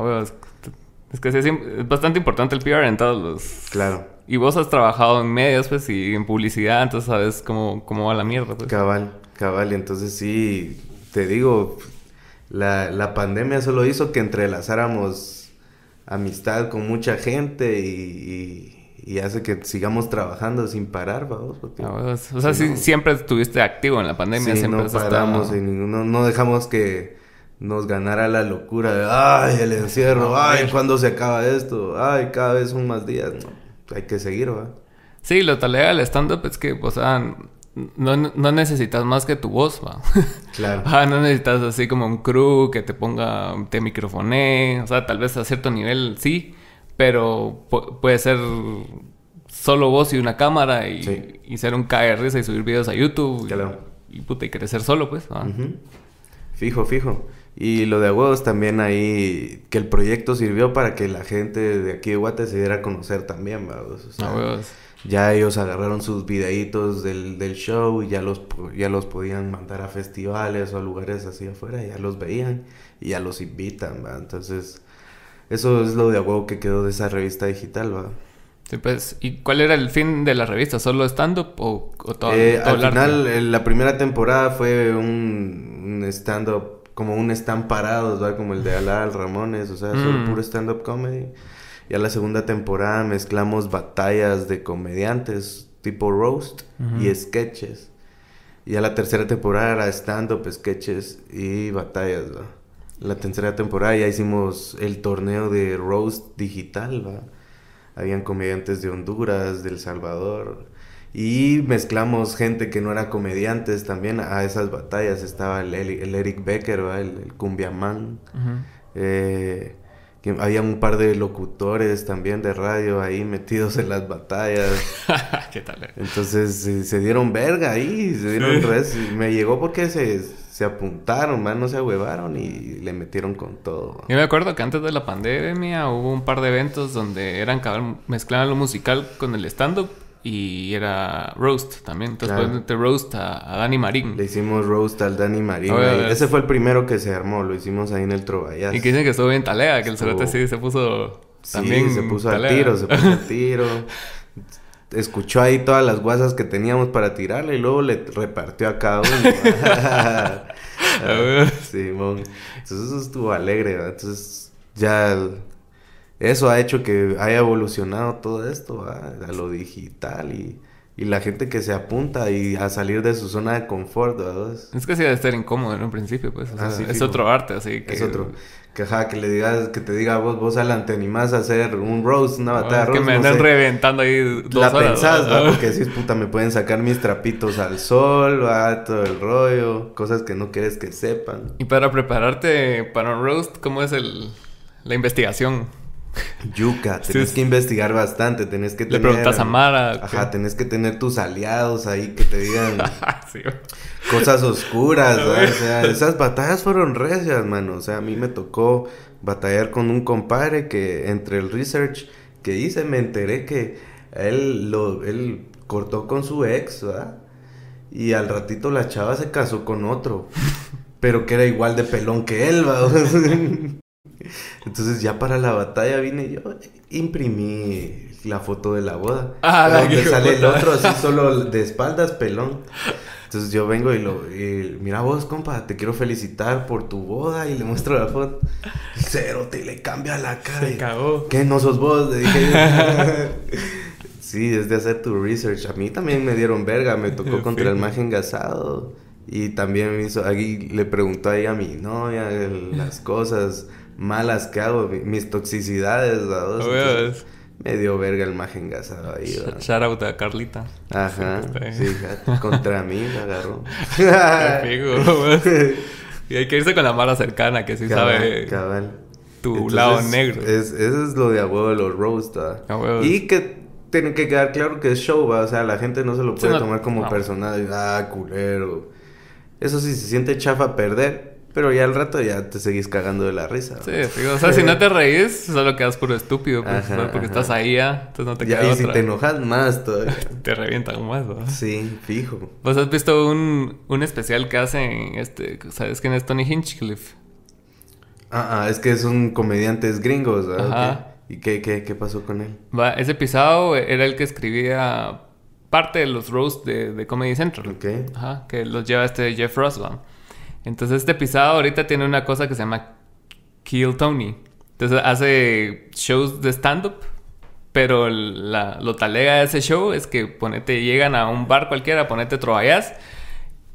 Es que sí, es, bastante importante el PR en todos los... Claro, Y vos has trabajado en medios, pues, y en publicidad, entonces sabes cómo, cómo va la mierda, pues. cabal, cabal. Entonces, sí, te digo, la, la pandemia solo hizo que entrelazáramos amistad con mucha gente y, y- y hace que sigamos trabajando sin parar, vamos. Porque, o sea, sí, siempre estuviste activo en la pandemia. Sí, siempre no paramos, y no, no dejamos que nos ganara la locura de, ay, el encierro, ay, ¿cuándo se acaba esto? Ay, cada vez son más días. No, hay que seguir, ¿va? Sí, lo tal del stand-up es que, o sea, no, no, necesitas más que tu voz, ¿va? Claro. ah, no necesitas así como un crew que te ponga, te microfone, o sea, tal vez a cierto nivel sí, pero puede ser solo vos y una cámara y, y ser un KR y subir videos a YouTube. Claro. Y, puta, y crecer solo, pues. Fijo, fijo. Y lo de huevos también ahí, que el proyecto sirvió para que la gente de aquí de Guate se diera a conocer también, sea, Ya ellos agarraron sus videitos del, del, show y ya los, ya los podían mandar a festivales o a lugares así afuera, ya los veían y ya los invitan, ¿verdad? Entonces, eso es lo de huevo que quedó de esa revista digital, ¿verdad? Sí, pues, ¿y cuál era el fin de la revista? ¿Solo stand-up o, todo, eh, Al final, la primera temporada fue un, un stand-up como un stand parados, ¿verdad? Como el de Alal Ramones, o sea, solo mm. puro stand-up comedy. Y a la segunda temporada mezclamos batallas de comediantes, tipo roast y sketches. Y a la tercera temporada era stand-up, sketches y batallas, ¿verdad? La tercera temporada ya hicimos el torneo de roast digital, ¿va? Habían comediantes de Honduras, de El Salvador, y mezclamos gente que no era comediantes también a esas batallas. Estaba el, Eric Becker, el, el Cumbiamán. Eh, había un par de locutores también de radio ahí metidos en las batallas. ¿Qué tal? Eh? Entonces se dieron verga ahí, se dieron res. Me llegó porque se, se apuntaron, man, no se ahuevaron y le metieron con todo. Yo me acuerdo que antes de la pandemia hubo un par de eventos donde eran mezclaban lo musical con el stand-up y era roast también. Entonces claro. te roast a, Dani Marín. Le hicimos roast al Dani Marín. Ese fue el primero que se armó, lo hicimos ahí en el Trovallas. Y que dicen que estuvo bien talea, que el cerote sí se puso también se puso al tiro, se puso al tiro. Escuchó ahí todas las guasas que teníamos para tirarle y luego le repartió a cada uno. Simón. Entonces eso estuvo alegre, Entonces ya eso ha hecho que haya evolucionado todo esto a lo digital y, y, la gente que se apunta y a salir de su zona de confort. ¿verdad? Es que sí debe estar incómodo en un principio, pues. Ah, es otro arte, así que... Es otro. Que, que le digas, que te diga vos, vos adelante animás a hacer un roast, una batalla roast. Que me andan reventando ahí dos La pensás, ¿no? Porque decís, puta, me pueden sacar mis trapitos al sol, va, todo el rollo, cosas que no quieres que sepan. Y para prepararte para un roast, ¿cómo es el, la investigación? Yuca, tenés que investigar bastante, tenés que tener... Le preguntas a Mara. Ajá, tenés que tener tus aliados ahí que te digan cosas oscuras, O sea, esas batallas fueron recias, mano. O sea, a mí me tocó batallar con un compadre que entre el research que hice me enteré que él, lo, él cortó con su ex, ¿verdad? Y al ratito la chava se casó con otro, pero que era igual de pelón que él, ¿verdad? Entonces ya para la batalla vine yo, imprimí la foto de la boda. Ah, donde sale el otro así solo de espaldas, pelón. Entonces yo vengo y lo, mira vos, compa, te quiero felicitar por tu boda y le muestro la foto. Cero, te le cambia la cara. Se cagó. ¿Qué no sos vos? Le dije. sí, es de hacer tu research. A mí también me dieron verga, me tocó contra el maje engasado. Y también me hizo, ahí le preguntó ahí a mi novia las cosas malas que hago, mis toxicidades, ¿verdad? me dio verga el maje engasado ahí, ¿verdad? Shout out a Carlita. Ajá, sí, contra mí me agarró. y hay que irse con la mala cercana que sí sabe tu lado negro. Es, eso es lo de a huevo de los roast, Y que tiene que quedar claro que es show, ¿va? O sea, la gente no se lo puede tomar como personal. Ah, culero. Eso sí, se siente chafa perder. Pero ya al rato ya te seguís cagando de la risa. Sí, o sea, si no te reís, solo quedas puro estúpido, pues, porque estás ahí ya, entonces no te queda Y si te enojas más todavía. te revientan más, ¿no? Sí, fijo. ¿Vos has visto un, un especial que hacen, este, sabes quién es Tony Hinchcliffe? Ah, ah, es que son comediantes gringos, ¿verdad? Ajá. ¿Y qué, qué, qué pasó con él? Va, ese pisado era el que escribía parte de los roasts de, de Comedy Central. Ok. Ajá, que los lleva este Jeff Ross, entonces este pisado ahorita tiene una cosa que se llama Kill Tony. Entonces hace shows de stand-up Pero la, lo talega de ese show es que ponete, llegan a un bar cualquiera, ponete trovallas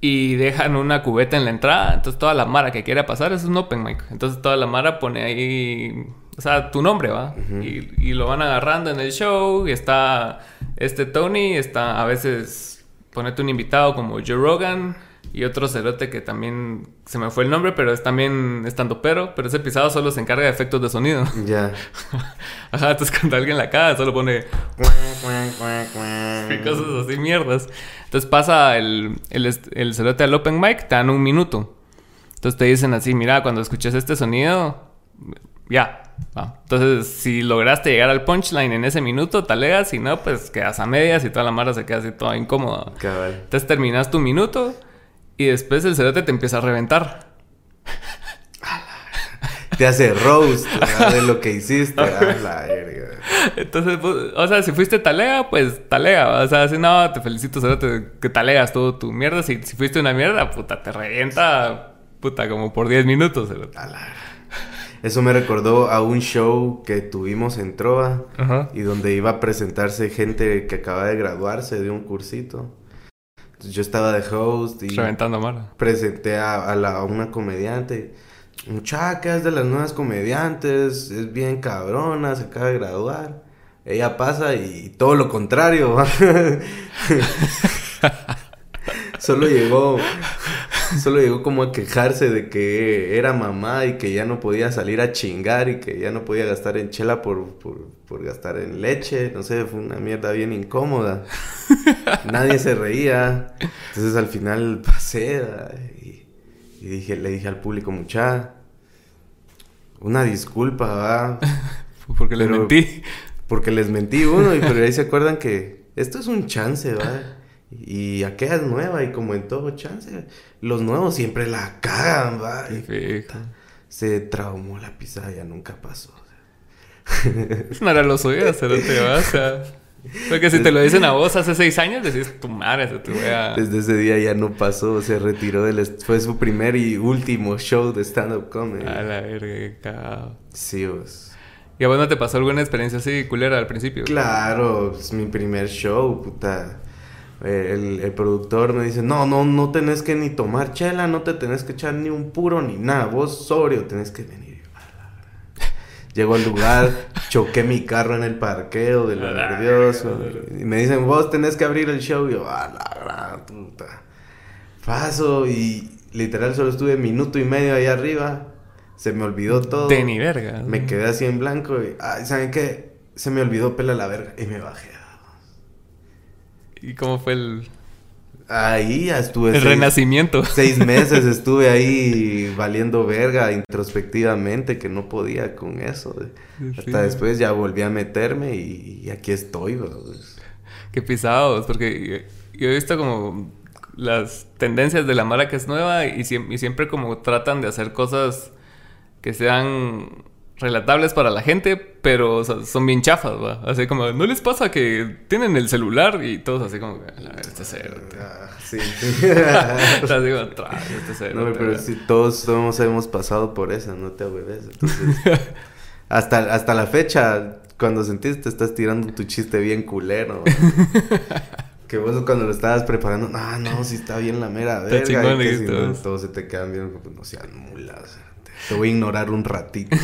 y dejan una cubeta en la entrada. Entonces toda la mara que quiera pasar es un open mic. Entonces toda la mara pone ahí, o sea, tu nombre, ¿va? y, y, lo van agarrando en el show. Y está este Tony, está a veces ponete un invitado como Joe Rogan y otro cerote que también se me fue el nombre, pero es también estando pero, pero ese pisado solo se encarga de efectos de sonido. Ya. Ajá, entonces cuando alguien la caga solo pone y cosas así mierdas. Entonces pasa el, el, el cerote al open mic, te dan un minuto. Entonces te dicen así, mira, cuando escuches este sonido, ya. Entonces, si lograste llegar al punchline en ese minuto, talegas, si no, pues quedas a medias y toda la mara se queda así toda incómoda. Entonces terminas tu minuto y después el cerote te empieza a reventar. Te hace roast de lo que hiciste. la Entonces, pues, o sea, si fuiste talega, pues talega. O sea, si no, te felicito, cerote, que talegas todo tu mierda. Si, si fuiste una mierda, puta, te revienta, puta, como por 10 minutos. Cerote. Eso me recordó a un show que tuvimos en Trova y donde iba a presentarse gente que acaba de graduarse de un cursito yo estaba de host y Reventando mala. presenté a, a, una comediante. Muchacha, es de las nuevas comediantes, es bien cabrona, se acaba de graduar. Ella pasa y todo lo contrario. Solo llegó Solo llegó como a quejarse de que era mamá y que ya no podía salir a chingar y que ya no podía gastar en chela por, por, gastar en leche. No sé, fue una mierda bien incómoda. Nadie se reía. Entonces al final pasé y, dije, le dije al público, mucha, una disculpa, va. porque les mentí. Porque les mentí uno, y pero ahí se acuerdan que esto es un chance, va. Y aquella es nueva y como en todo chance, los nuevos siempre la cagan, va. se traumó la pisada, ya nunca pasó. no era lo suyo, se lo te va, o sea. Porque si te lo dicen a vos hace seis años, decís, tu madre, se te voy a... Desde ese día ya no pasó, se retiró del... Fue su primer y último show de stand-up comedy. A la verga, Sí, vos. ¿Y a vos no te pasó alguna experiencia así culera al principio? Claro, es mi primer show, puta. El, el, productor me dice, no, no, no tenés que ni tomar chela, no te tenés que echar ni un puro ni nada, vos sobrio tenés que venir. Llego al lugar, choqué mi carro en el parqueo de lo nervioso. Y me dicen, vos tenés que abrir el show. Y yo, a la gran puta. Paso y literal solo estuve minuto y medio ahí arriba. Se me olvidó todo. De ni verga. Me quedé así en blanco y, ay, ¿saben qué? Se me olvidó pela la verga y me bajé. ¿Y cómo fue el...? Ahí estuve... El renacimiento. Seis meses estuve ahí valiendo verga introspectivamente, que no podía con eso. Hasta después ya volví a meterme y, aquí estoy, Qué pisados, porque yo, he visto como las tendencias de la mala que es nueva y, y siempre como tratan de hacer cosas que sean relatables para la gente, pero son bien chafas, ¿va? Así como, ¿no les pasa que tienen el celular y todos así como, a ver, este cero. Ah, sí, sí. así este No, pero si todos, todos hemos pasado por eso, no te ahueves. Entonces, hasta, hasta la fecha, cuando sentiste, te estás tirando tu chiste bien culero. Que vos cuando lo estabas preparando, ah, no, si está bien la mera verga. Está chingón, y que si no, todo se te quedan bien, pues no sean mulas. Te voy a ignorar un ratito.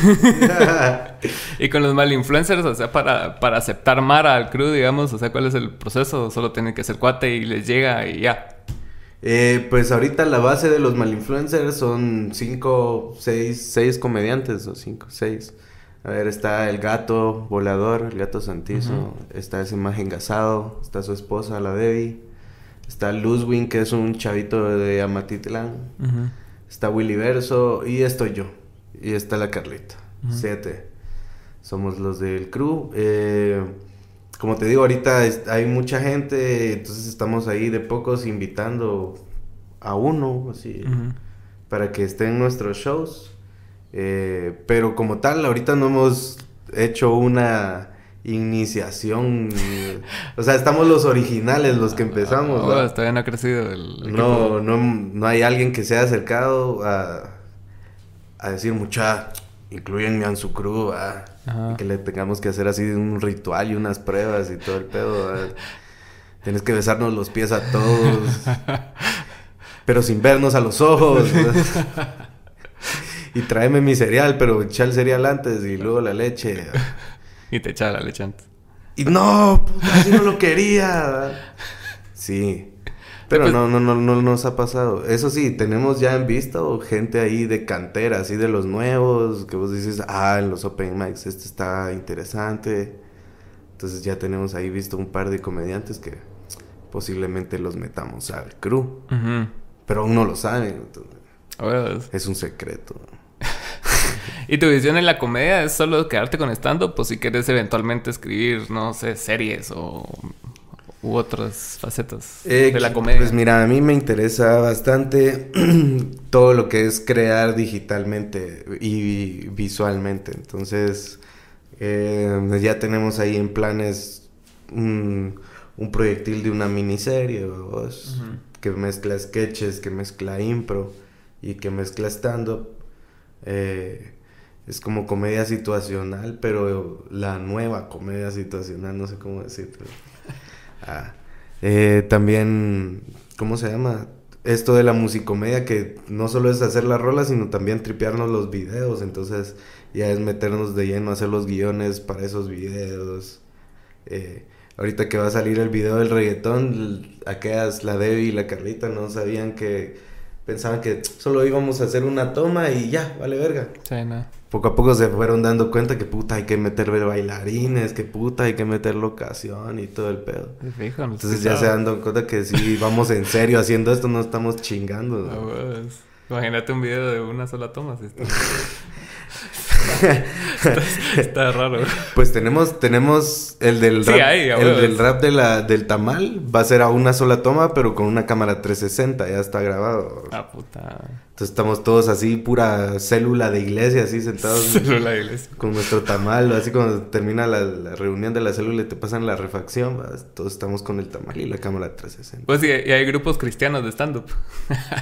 y con los mal influencers, o sea, para, para aceptar Mara al crew, digamos, o sea, ¿cuál es el proceso? Solo tienen que ser cuate y les llega y ya. Eh, pues ahorita la base de los mal influencers son cinco, seis, seis comediantes, o cinco, seis. A ver, está el gato volador, el gato santizo, está ese imagen gasado, está su esposa, la Debbie, está Luzwin, que es un chavito de Amatitlán está Willy Verso y estoy yo. Y está la Carlita. Siete. Somos los del crew. Eh, como te digo, ahorita hay mucha gente, entonces estamos ahí de pocos invitando a uno, así, para que esté en nuestros shows. Eh, pero como tal, ahorita no hemos hecho una iniciación. o sea, estamos los originales, los que empezamos. Oh, todavía no ha crecido el. No, no, no hay alguien que se haya acercado a, a decir, mucha, incluyenme en su crew. Y que le tengamos que hacer así un ritual y unas pruebas y todo el pedo. ¿verdad? Tienes que besarnos los pies a todos. pero sin vernos a los ojos. y tráeme mi cereal, pero echa el cereal antes y luego la leche. Y te echa la leche antes. Y no, puta, así no lo quería. Sí. Pero no, no, no, no nos ha pasado. Eso sí, tenemos ya en vista gente ahí de cantera, así de los nuevos, que vos dices, ah, en los open mics este está interesante. Entonces ya tenemos ahí visto un par de comediantes que posiblemente los metamos al crew. Pero aún no lo saben. es un secreto. ¿Y tu visión en la comedia es solo quedarte con stand-up? Pues si quieres eventualmente escribir, no sé, series o u otras facetas de la comedia? Pues mira, a mí me interesa bastante todo lo que es crear digitalmente y visualmente. Entonces, eh, ya tenemos ahí en planes un, proyectil de una miniserie que mezcla sketches, que mezcla impro y que mezcla stand-up. Eh, es como comedia situacional, pero la nueva comedia situacional, no sé cómo decirlo. Ah, eh, también, ¿cómo se llama? Esto de la musicomedia, que no solo es hacer la rola, sino también tripearnos los videos. Entonces, ya es meternos de lleno a hacer los guiones para esos videos. Eh, ahorita que va a salir el video del reggaetón, aquellas, la Debbie y la Carlita, no sabían que. Pensaban que solo íbamos a hacer una toma y ya, vale verga. Sí, no poco a poco se fueron dando cuenta que puta hay que meter bailarines, que puta hay que meter locación y todo el pedo. Entonces ya se dan cuenta que si vamos en serio haciendo esto, no estamos chingando. Pues, imagínate un video de una sola toma. está, raro. Pues tenemos, tenemos el del rap, el del rap de la, del tamal, va a ser a una sola toma, pero con una cámara 360, ya está grabado. Ah, puta. Entonces estamos todos así, pura célula de iglesia, así sentados. Célula de iglesia. Con nuestro tamal, así cuando termina la, reunión de la célula y te pasan la refacción, todos estamos con el tamal y la cámara 360. Pues sí, y hay grupos cristianos de stand-up.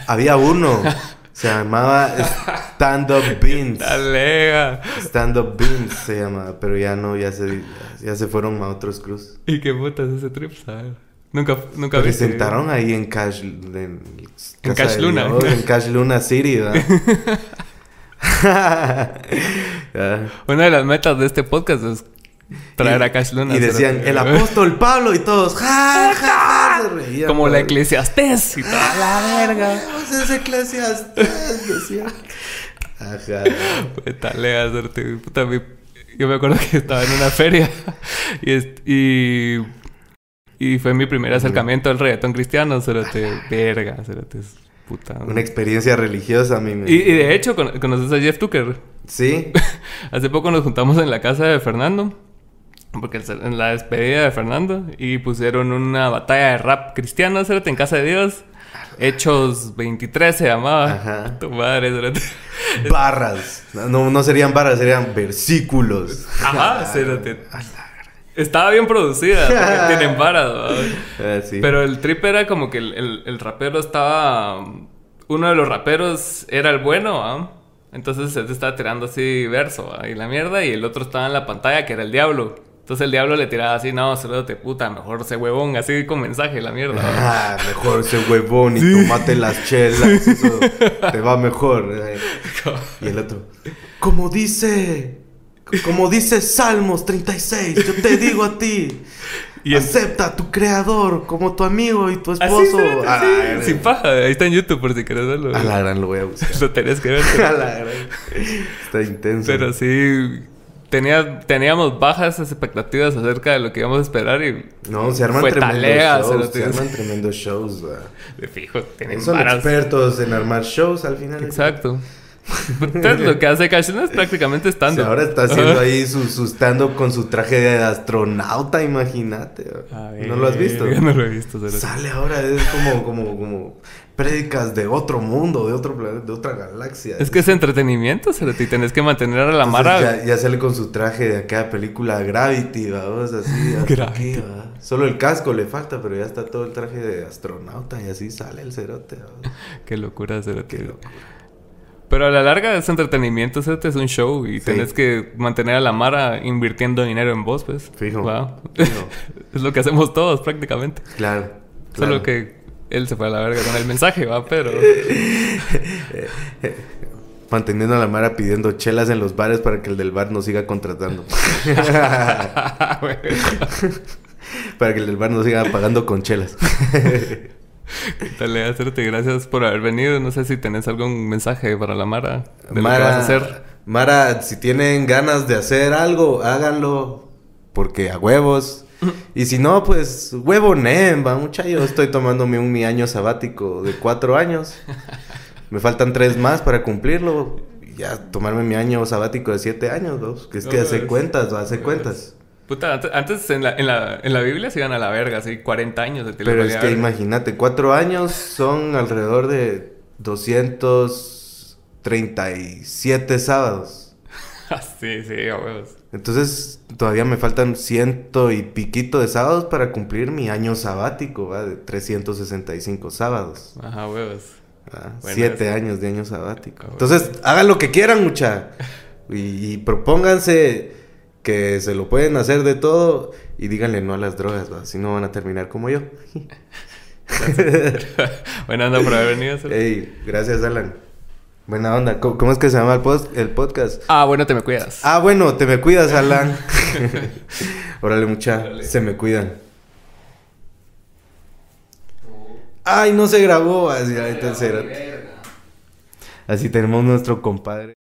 Había uno. Se llamaba Stand Up Beans. Talega. Stand Up Beans se llamaba, pero ya no, ya se, ya se fueron a otros cruz. ¿Y qué putas ese trip, sabes? Nunca, nunca Presentaron ahí en Cash... En, en Cash Luna. en Cash Luna City, ¿verdad? Una de las metas de este podcast es traer a Cash Luna. Y decían, el apóstol Pablo y todos, ja, ja, Como la eclesiastés y toda la verga. es eclesiastés, decía. Ajá. Pues talea, puta, yo me acuerdo que estaba en una feria y, y, y fue mi primer acercamiento al reggaetón cristiano, te verga, es puta. Una experiencia religiosa, a mí y, y, de hecho, ¿conoces a Jeff Tucker? Sí. Hace poco nos juntamos en la casa de Fernando porque en la despedida de Fernando y pusieron una batalla de rap cristiano, ¿cierto? En casa de Dios. Hechos 23 se llamaba. Ajá. Tu madre, Barras. No, no serían barras, serían versículos. Ajá, cérate. Estaba bien producida, tienen barras. Ah, Pero el trip era como que el, el, rapero estaba. Uno de los raperos era el bueno, ¿ah? Entonces se estaba tirando así verso y la mierda, y el otro estaba en la pantalla que era el diablo. Entonces el diablo le tiraba así, no, te puta, mejor ese huevón, así con mensaje, la mierda. Ah, mejor ese huevón y tomate las chelas, eso te va mejor. Y el otro, como dice, como dice Salmos 36, yo te digo a ti. Y Acepta a tu creador como tu amigo y tu esposo. Ah, sin paja. Ahí está en YouTube por si quieres verlo. A la gran lo voy a buscar. lo tenés que ver. a la gran. Está intenso. Pero sí, tenía, teníamos bajas expectativas acerca de lo que íbamos a esperar y... No, se arman tremendos shows. Se arman tremendos shows, De fijo, tienen Son expertos en armar shows al final. Exacto. Entonces, lo que hace Cashin es prácticamente stand-up. ahora está haciendo ahí su, su stand-up con su traje de astronauta, imagínate. ¿No lo has visto? no lo he visto. Sale ahora, es como, como, como prédicas de otro mundo, de otro planeta, de otra galaxia. Es que es entretenimiento, se y tenés que mantener a la mara. Ya, sale con su traje de aquella película Gravity, vamos, así. Gravity. Solo el casco le falta, pero ya está todo el traje de astronauta y así sale el cerote. Qué locura, cerote. Qué locura. Pero a la larga es entretenimiento, este es un show y Sí. tenés que mantener a la Mara invirtiendo dinero en vos, pues. Fijo. Wow. Fijo. es lo que hacemos todos prácticamente. Claro. Solo que él se fue a la verga con el mensaje, va, pero. Manteniendo a la Mara pidiendo chelas en los bares para que el del bar nos siga contratando. para que el del bar nos siga pagando con chelas. Dale, hacerte gracias por haber venido. No sé si tenés algún mensaje para la Mara de lo que Mara, vas a hacer. Mara, si tienen ganas de hacer algo, háganlo. Porque a huevos. Y si no, pues huevo va mucha. Yo estoy tomándome un mi año sabático de cuatro años. Me faltan tres más para cumplirlo. Y ya tomarme mi año sabático de siete años, ¿no? Que es que hace cuentas, hace cuentas. Puta, antes, antes en, la, en, la, en la Biblia se iban a la verga, así 40 años de Pero es que imagínate, cuatro años son alrededor de 237 sábados. sí, sí, a huevos. Entonces, todavía me faltan ciento y piquito de sábados para cumplir mi año sabático, ¿va? De 365 sábados. Ajá, huevos. ¿va? Bueno, Siete años de año sabático. Ah, bueno. Entonces, hagan lo que quieran, mucha. Y, y propónganse que se lo pueden hacer de todo y díganle no a las drogas, ¿va? Si no van a terminar como yo. Buena onda por haber venido. Ey, gracias, Alan. Buena onda. ¿Cómo, cómo es que se llama el, post- el podcast? Ah, bueno, te me cuidas. Ah, bueno, te me cuidas, Alan. Órale, mucha. Órale. Se me cuidan. Ay, no se grabó. Así, ahorita se- así tenemos nuestro compadre.